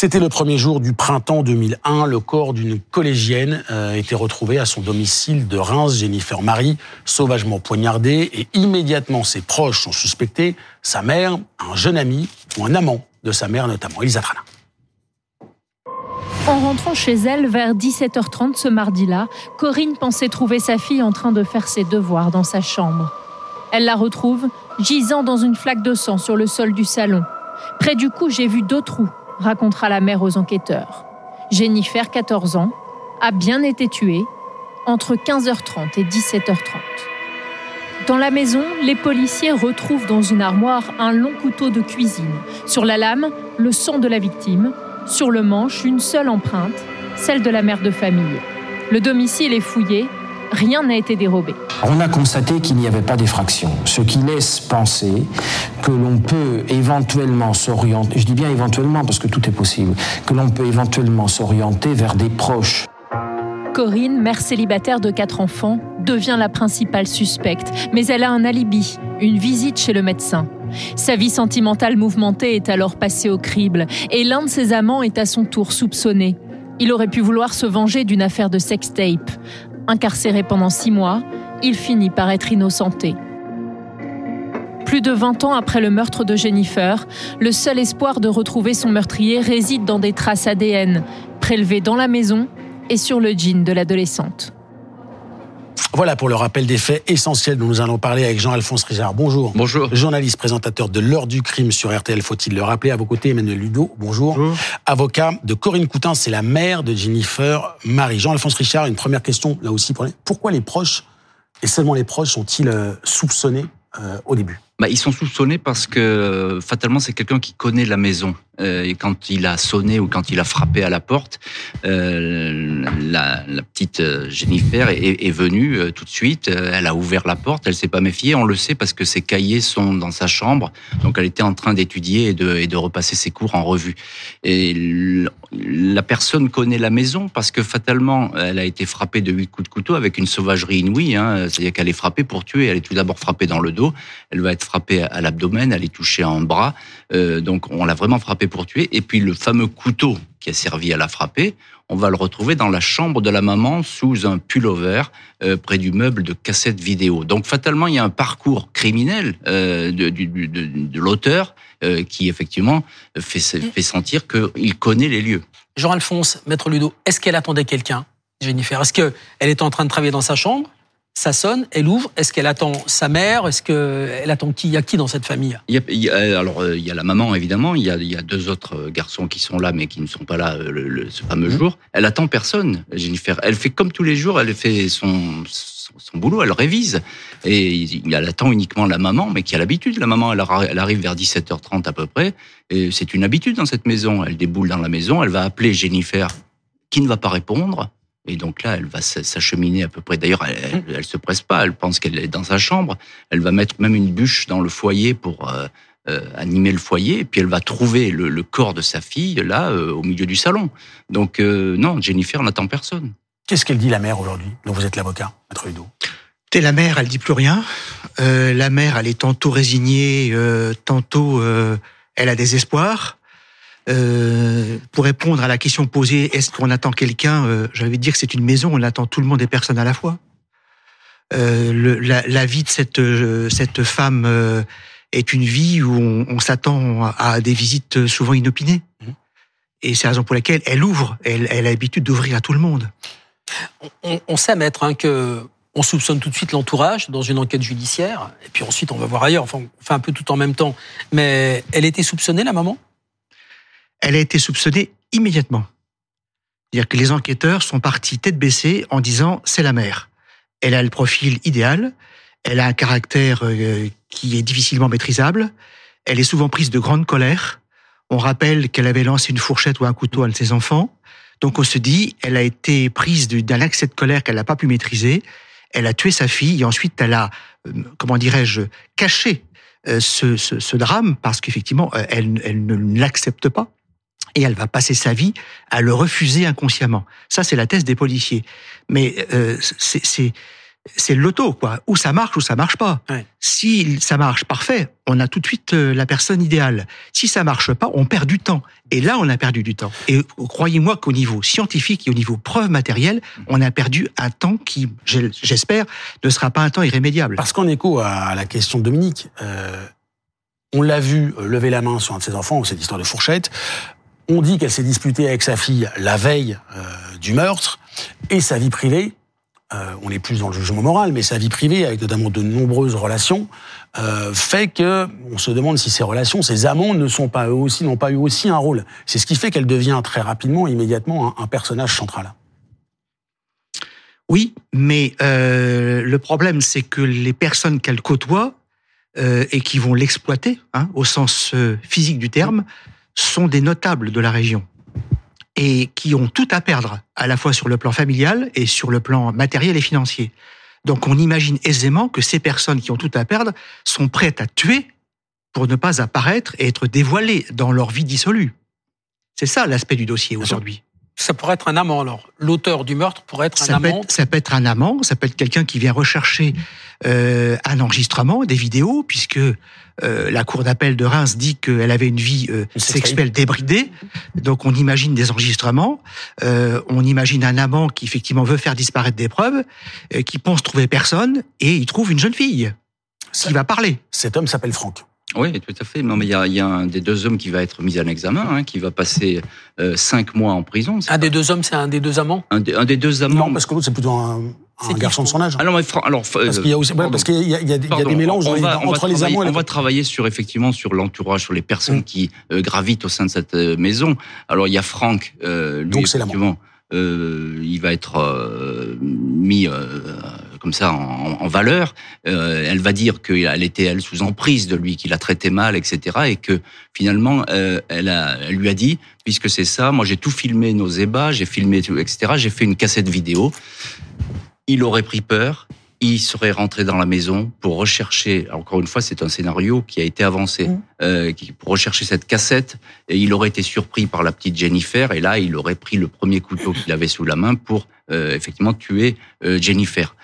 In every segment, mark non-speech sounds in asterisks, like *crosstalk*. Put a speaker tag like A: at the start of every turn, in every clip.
A: C'était le premier jour du printemps 2001. Le corps d'une collégienne euh, était retrouvé à son domicile de Reims. Jennifer Marie, sauvagement poignardée, et immédiatement ses proches sont suspectés. Sa mère, un jeune ami ou un amant de sa mère notamment, Elisa Trana.
B: En rentrant chez elle vers 17h30 ce mardi-là, Corinne pensait trouver sa fille en train de faire ses devoirs dans sa chambre. Elle la retrouve gisant dans une flaque de sang sur le sol du salon. Près du cou, j'ai vu deux trous racontera la mère aux enquêteurs. Jennifer, 14 ans, a bien été tuée entre 15h30 et 17h30. Dans la maison, les policiers retrouvent dans une armoire un long couteau de cuisine. Sur la lame, le sang de la victime. Sur le manche, une seule empreinte, celle de la mère de famille. Le domicile est fouillé rien n'a été dérobé.
C: On a constaté qu'il n'y avait pas d'effraction, ce qui laisse penser que l'on peut éventuellement s'orienter, je dis bien éventuellement parce que tout est possible, que l'on peut éventuellement s'orienter vers des proches.
B: Corinne, mère célibataire de quatre enfants, devient la principale suspecte, mais elle a un alibi, une visite chez le médecin. Sa vie sentimentale mouvementée est alors passée au crible, et l'un de ses amants est à son tour soupçonné. Il aurait pu vouloir se venger d'une affaire de sextape. Incarcéré pendant six mois, il finit par être innocenté. Plus de 20 ans après le meurtre de Jennifer, le seul espoir de retrouver son meurtrier réside dans des traces ADN prélevées dans la maison et sur le jean de l'adolescente.
A: Voilà pour le rappel des faits essentiels dont nous allons parler avec Jean-Alphonse Richard. Bonjour.
D: Bonjour.
A: Journaliste, présentateur de l'heure du crime sur RTL, faut-il le rappeler? À vos côtés, Emmanuel Ludo. Bonjour. Bonjour. Avocat de Corinne Coutin, c'est la mère de Jennifer Marie. Jean-Alphonse Richard, une première question là aussi. Pourquoi les proches, et seulement les proches, sont-ils euh, soupçonnés euh, au début?
D: Bah, Ils sont soupçonnés parce que fatalement c'est quelqu'un qui connaît la maison. Euh, et quand il a sonné ou quand il a frappé à la porte, euh, la, petite euh, Jennifer est, venue euh, tout de suite. Elle a ouvert la porte, elle s'est pas méfiée. On le sait parce que ses cahiers sont dans sa chambre. Donc elle était en train d'étudier et de, et de repasser ses cours en revue. Et la personne connaît la maison parce que fatalement elle a été frappée de huit coups de couteau avec une sauvagerie inouïe. Hein. C'est-à-dire qu'elle est frappée pour tuer. Elle est tout d'abord frappée dans le dos. Elle va être frappée à l'abdomen. Elle est touchée en bras. Euh, donc on l'a vraiment frappée pour tuer. Et puis le fameux couteau qui a servi à la frapper, on va le retrouver dans la chambre de la maman sous un pullover euh, près du meuble de cassette vidéo. Donc fatalement, il y a un parcours criminel euh, de l'auteur euh, qui effectivement fait, fait sentir qu'il connaît les lieux.
E: Jean-Alphonse, Maître Ludo, est-ce qu'elle attendait quelqu'un, Jennifer? Est-ce qu'elle était en train de travailler dans sa chambre? Ça sonne, elle ouvre. Est-ce qu'elle attend sa mère Est-ce qu'elle attend qui Il y a qui dans cette famille?
D: Il y a, il y a, Alors, euh, il y a la maman, évidemment. Il y a, il y a deux autres euh, garçons qui sont là, mais qui ne sont pas là euh, le, le, ce fameux mmh. jour. Elle attend personne, Jennifer. Elle fait comme tous les jours, elle fait son, son, son boulot, elle révise. Et elle attend uniquement la maman, mais qui a l'habitude. La maman, elle, elle arrive vers 17h30 à peu près. Et c'est une habitude dans cette maison. Elle déboule dans la maison, elle va appeler Jennifer, qui ne va pas répondre. Et donc là, elle va s'acheminer à peu près. D'ailleurs, elle, elle, elle, se presse pas. Elle pense qu'elle est dans sa chambre. Elle va mettre même une bûche dans le foyer pour euh, euh, animer le foyer. Et puis elle va trouver le, le corps de sa fille là, euh, au milieu du salon. Donc euh, non, Jennifer n'attend personne.
A: Qu'est-ce qu'elle dit la mère aujourd'hui, dont vous êtes l'avocat, Maître Ludo
F: T'es la mère, elle dit plus rien. Euh, la mère, elle est tantôt résignée, tantôt elle a des espoirs. Euh, pour répondre à la question posée, est-ce qu'on attend quelqu'un euh, J'avais dire que c'est une maison, on attend tout le monde et personne à la fois. Euh, le, la, la, vie de cette euh, cette femme est une vie où on, on s'attend à des visites souvent inopinées. Mmh. Et c'est la raison pour laquelle elle ouvre. Elle, elle a l'habitude d'ouvrir à tout le monde.
E: On, on sait, maître, hein, que on soupçonne tout de suite l'entourage dans une enquête judiciaire, et puis ensuite on va voir ailleurs. Enfin, on fait un peu tout en même temps. Mais elle était soupçonnée, la maman?
F: Elle a été soupçonnée immédiatement. C'est-à-dire que les enquêteurs sont partis tête baissée en disant c'est la mère. Elle a le profil idéal, elle a un caractère euh, qui est difficilement maîtrisable, elle est souvent prise de grande colère. On rappelle qu'elle avait lancé une fourchette ou un couteau à un de ses enfants. Donc on se dit, elle a été prise d'un accès de colère qu'elle n'a pas pu maîtriser. Elle a tué sa fille et ensuite elle a, euh, comment dirais-je, caché euh, ce, drame parce qu'effectivement, elle ne l'accepte pas et elle va passer sa vie à le refuser inconsciemment. Ça, c'est la thèse des policiers. Mais euh, c'est c'est le loto, quoi. Ou ça marche ou ça marche pas.
E: Ouais.
F: Si ça marche, parfait, on a tout de suite euh, la personne idéale. Si ça marche pas, on perd du temps. Et là, on a perdu du temps. Et croyez-moi qu'au niveau scientifique et au niveau preuve matérielle, on a perdu un temps qui, j'espère, ne sera pas un temps irrémédiable.
A: Parce qu'en écho à la question de Dominique, euh, on l'a vu euh, lever la main sur un de ses enfants, cette histoire de fourchette. On dit qu'elle s'est disputée avec sa fille la veille euh, du meurtre et sa vie privée. euh, on est plus dans le jugement moral, mais sa vie privée, avec notamment de nombreuses relations, euh, fait que on se demande si ces relations, ces amants, ne sont pas eux aussi, n'ont pas eu aussi un rôle. C'est ce qui fait qu'elle devient très rapidement, immédiatement, un, personnage central.
F: Oui, mais le problème, c'est que les personnes qu'elle côtoie et qui vont l'exploiter, hein, au sens physique du terme, sont des notables de la région et qui ont tout à perdre, à la fois sur le plan familial et sur le plan matériel et financier. Donc on imagine aisément que ces personnes qui ont tout à perdre sont prêtes à tuer pour ne pas apparaître et être dévoilées dans leur vie dissolue. C'est ça l'aspect du dossier aujourd'hui.
E: Ça pourrait être un amant, alors. L'auteur du meurtre pourrait être un
F: Ça peut,
E: amant.
F: être, ça peut être un amant, ça peut être quelqu'un qui vient rechercher euh, un enregistrement, des vidéos, puisque euh, la cour d'appel de Reims dit qu'elle avait une vie euh, sexuelle débridée. Donc on imagine des enregistrements, euh, on imagine un amant qui effectivement veut faire disparaître des preuves, euh, qui pense trouver personne, et il trouve une jeune fille qui va parler.
A: Cet homme s'appelle Franck.
D: Oui, tout à fait. Non, mais il y a, il y a un des deux hommes qui va être mis en examen, hein, qui va passer euh, cinq mois en prison.
E: Un des deux hommes, c'est un des deux amants.
D: un, des, un des deux amants.
A: Non, parce que l'autre, c'est plutôt un, garçon de son âge.
D: Alors, mais Fran- alors, euh,
A: Parce qu'il y a aussi, ouais,
D: pardon.
A: parce qu'il y a, il y a des- il y a
D: Pardon,
A: des mélanges
D: on on
A: entre les amants et les
D: On va travailler sur effectivement sur l'entourage, sur les personnes
A: Mm.
D: qui euh, gravitent au sein de cette euh, maison. Alors il y a Franck, euh, lui
A: Donc, c'est l'amant.
D: effectivement, euh, il va être euh, mis euh, comme ça en, en valeur. Euh, elle va dire qu'elle était elle sous emprise de lui, qu'il a traité mal, etc. Et que finalement, euh, elle, a, elle lui a dit, puisque c'est ça, moi j'ai tout filmé nos ébats, j'ai filmé tout, etc. J'ai fait une cassette vidéo. Il aurait pris peur. Il serait rentré dans la maison pour rechercher. Encore une fois, c'est un scénario qui a été avancé
A: Mm.
D: euh, pour rechercher cette cassette. Et il aurait été surpris par la petite Jennifer. Et là, il aurait pris le premier couteau qu'il avait sous la main pour euh, effectivement tuer euh, Jennifer.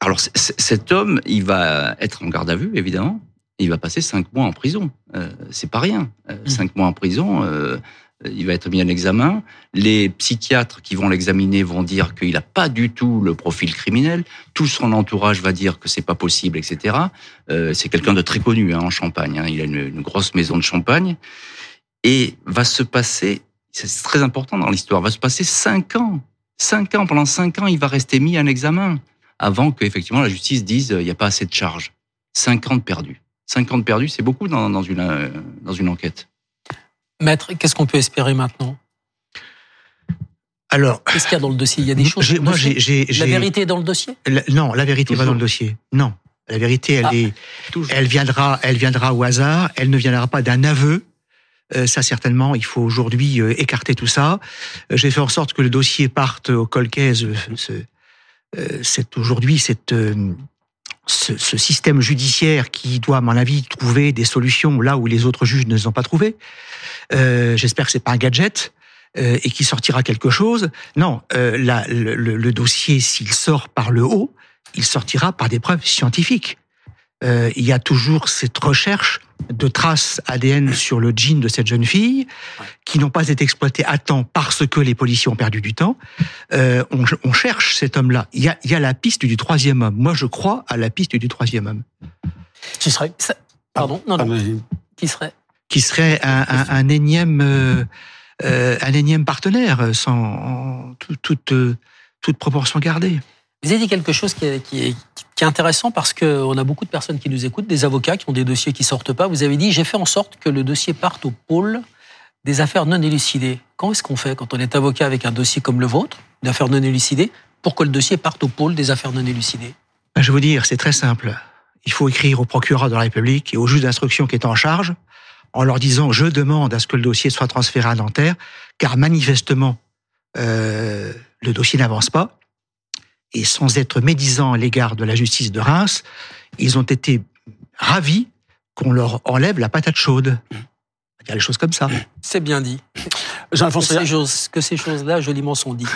D: Alors cet homme, il va être en garde à vue, évidemment. Et il va passer cinq mois en prison. Euh, c'est pas rien. Euh,
E: Mm.
D: Cinq mois en prison. euh, il va être mis en examen. Les psychiatres qui vont l'examiner vont dire qu'il n'a pas du tout le profil criminel. Tout son entourage va dire que c'est pas possible, etc. Euh, c'est quelqu'un de très connu hein, en Champagne. hein. Il a une, une grosse maison de Champagne. Et va se passer, c'est très important dans l'histoire, va se passer cinq ans. Cinq ans, pendant cinq ans, il va rester mis en examen avant que effectivement la justice dise euh, il n'y a pas assez de charges. Cinq ans de perdus. Cinq ans de perdus, c'est beaucoup dans, dans une, euh, dans une enquête.
E: Maître, qu'est-ce qu'on peut espérer maintenant?
F: Alors,
E: Qu'est-ce qu'il y a dans le dossier? Il y a des *laughs* choses.
F: moi, j'ai,
E: La vérité est dans le dossier?
F: La- non, la vérité va
D: Toujours.
F: dans le dossier. Non, la vérité, elle
E: Ah.
F: est,
D: Toujours.
F: elle viendra, elle viendra au hasard. Elle ne viendra pas d'un aveu. Euh, ça certainement, il faut aujourd'hui euh, écarter tout ça. Euh, J'ai fait en sorte que le dossier parte au colcaise. ce- c'est aujourd'hui cette euh, ce, système judiciaire qui doit, à mon avis, trouver des solutions là où les autres juges ne les ont pas trouvées. Euh, J'espère que c'est pas un gadget euh, et qu'il sortira quelque chose. Non, euh, le, dossier, s'il sort par le haut, il sortira par des preuves scientifiques. Euh, il y a toujours cette recherche de traces ADN sur le jean de cette jeune fille qui n'ont pas été exploitées à temps parce que les policiers ont perdu du temps. Euh, on, on cherche cet homme-là. Il y, a, il y a la piste du troisième homme. Moi, je crois à la piste du troisième homme,
A: Qui serait
E: Pardon Non,
A: Ah,
E: non.
A: mais-
E: Qui serait?
F: Qui serait un, un- un énième, euh, euh, un énième partenaire, sans en tout- toute, euh, toute proportion gardée.
E: Vous avez dit quelque chose qui est, intéressant parce qu'on a beaucoup de personnes qui nous écoutent, des avocats qui ont des dossiers qui sortent pas. Vous avez dit j'ai fait en sorte que le dossier parte au pôle des affaires non élucidées. Quand est-ce qu'on fait quand on est avocat avec un dossier comme le vôtre, d'affaires non élucidées, pour que le dossier parte au pôle des affaires non élucidées?
F: Ben, Je vais vous dire, c'est très simple. Il faut écrire au procureur de la République et au juge d'instruction qui est en charge en leur disant je demande à ce que le dossier soit transféré à Nanterre, car manifestement euh, le dossier n'avance pas. Et sans être médisant à l'égard de la justice de Reims, ils ont été ravis qu'on leur enlève la patate chaude. Il y a les choses comme ça.
E: C'est bien dit.
A: Jean-Alphonse
E: que, ces choses, que ces choses-là, joliment sont dites.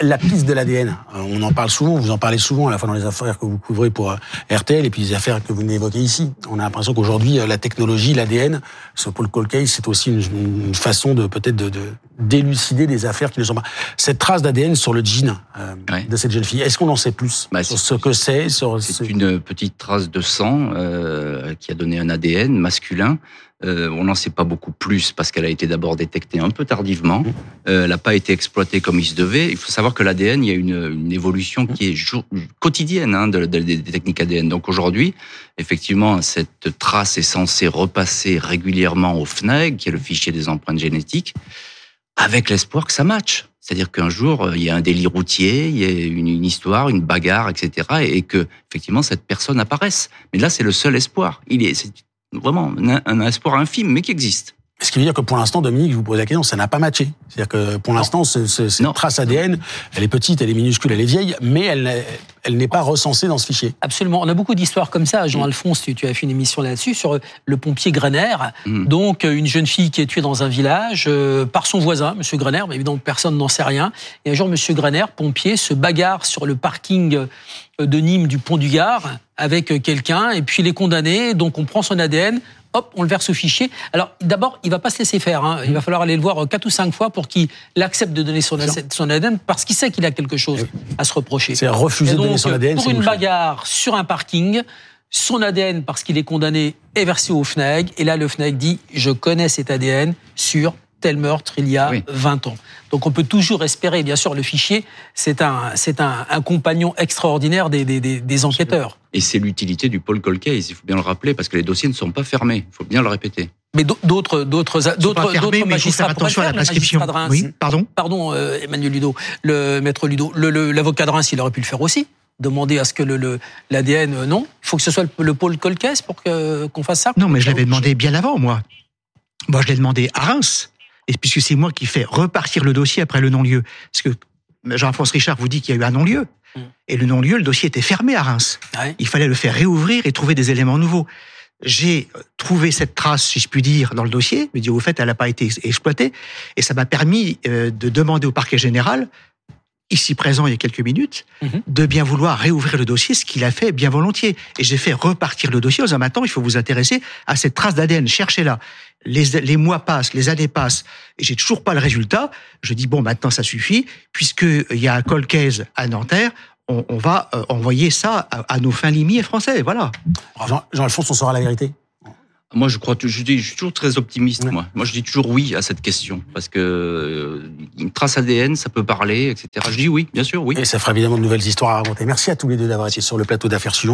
A: La piste de l'ADN, euh, on en parle souvent, vous en parlez souvent à la fois dans les affaires que vous couvrez pour euh, RTL et puis les affaires que vous évoquez ici. On a l'impression qu'aujourd'hui, euh, la technologie, l'ADN, ce Paul Cold Case, c'est aussi une, une, façon de peut-être de, de, d'élucider des affaires qui ne sont pas. Cette trace d'ADN sur le jean euh, ouais. de cette jeune fille, est-ce qu'on en sait plus bah, sur ce que c'est
D: C'est une petite trace de sang euh, qui a donné un ADN masculin. Euh, on n'en sait pas beaucoup plus parce qu'elle a été d'abord détectée un peu tardivement. Euh, elle n'a pas été exploitée comme il se devait. Il faut savoir que l'ADN, il y a une, une évolution qui est jour, quotidienne hein, de, de, des techniques ADN. Donc aujourd'hui, effectivement, cette trace est censée repasser régulièrement au FNAG, qui est le fichier des empreintes génétiques, avec l'espoir que ça matche. C'est-à-dire qu'un jour, il y a un délit routier, il y a une, une histoire, une bagarre, etc., et, et, que effectivement cette personne apparaisse. Mais là, c'est le seul espoir. Il est, c'est vraiment un, espoir infime, mais qui existe.
A: Ce qui veut dire que pour l'instant, Dominique, je vous pose la question, ça n'a pas matché. C'est-à-dire que pour l'instant, ce, ce, cette trace ADN, elle est petite, elle est minuscule, elle est vieille, mais elle, elle n'est pas recensée dans ce fichier.
E: Absolument. On a beaucoup d'histoires comme ça. Jean-Alphonse, tu, tu, as fait une émission là-dessus sur le pompier Grener. Mm. Donc, une jeune fille qui est tuée dans un village euh, par son voisin, Monsieur Grener, mais évidemment, personne n'en sait rien. Et un jour, Monsieur Grener, pompier, se bagarre sur le parking de Nîmes du pont du Gard avec quelqu'un, et puis il est condamné. Donc, on prend son ADN, hop, on le verse au fichier. Alors, d'abord, il va pas se laisser faire. Hein. Il va falloir aller le voir quatre ou cinq fois pour qu'il accepte de donner son, son ADN parce qu'il sait qu'il a quelque chose à se reprocher.
A: C'est refuser de donner son ADN.
E: Pour une bagarre sur un parking, son ADN, parce qu'il est condamné, est versé au FNAG. Et là, le FNAG dit, je connais cet ADN sur tel meurtre il y a oui. 20 ans. Donc on peut toujours espérer, bien sûr, le fichier, c'est un, c'est un, un, compagnon extraordinaire des, des, des enquêteurs.
D: Et c'est l'utilité du Paul Colcase, il faut bien le rappeler, parce que les dossiers ne sont pas fermés, il faut bien le répéter.
E: Mais d'autres, d'autres, d'autres, d'autres magistrats
F: attention à la prescription. Oui, pardon.
E: Pardon, euh, Emmanuel Ludo, le maître Ludo, l'avocat de Reims, il aurait pu le faire aussi demander à ce que le, l'ADN, le, non Il faut que ce soit le, le Paul Colcase pour que, qu'on fasse ça
F: Non, mais je l'avais demandé bien avant, moi. Moi, je l'ai demandé à Reims et puisque c'est moi qui fais repartir le dossier après le non-lieu. Parce que Jean-François Richard vous dit qu'il y a eu un non-lieu. Mmh. Et le non-lieu, le dossier était fermé à Reims. Ouais. Il fallait le faire réouvrir et trouver des éléments nouveaux. J'ai trouvé cette trace, si je puis dire, dans le dossier. Mais dit au fait, elle n'a pas été exploitée. Et ça m'a permis euh, de demander au parquet général ici présent il y a quelques minutes, mmh. de bien vouloir réouvrir le dossier, ce qu'il a fait bien volontiers. Et j'ai fait repartir le dossier en disant maintenant, il faut vous intéresser à cette trace d'ADN, cherchez-la. Les, les, mois passent, les années passent, et j'ai toujours pas le résultat. Je dis bon, maintenant ça suffit, puisqu'il y a un colcaise à Nanterre, on, on va euh, envoyer ça à, à, nos fins limiers français, voilà.
A: Jean-Alphonse, Jean on saura la vérité
D: moi, je crois, je, dis, je suis toujours très optimiste. Ouais. Moi, moi, je dis toujours oui à cette question parce que euh, une trace ADN, ça peut parler, etc. Je dis oui, bien sûr, oui.
A: Et ça fera évidemment de nouvelles histoires à raconter. Merci à tous les deux d'avoir été sur le plateau d'affaires suivantes.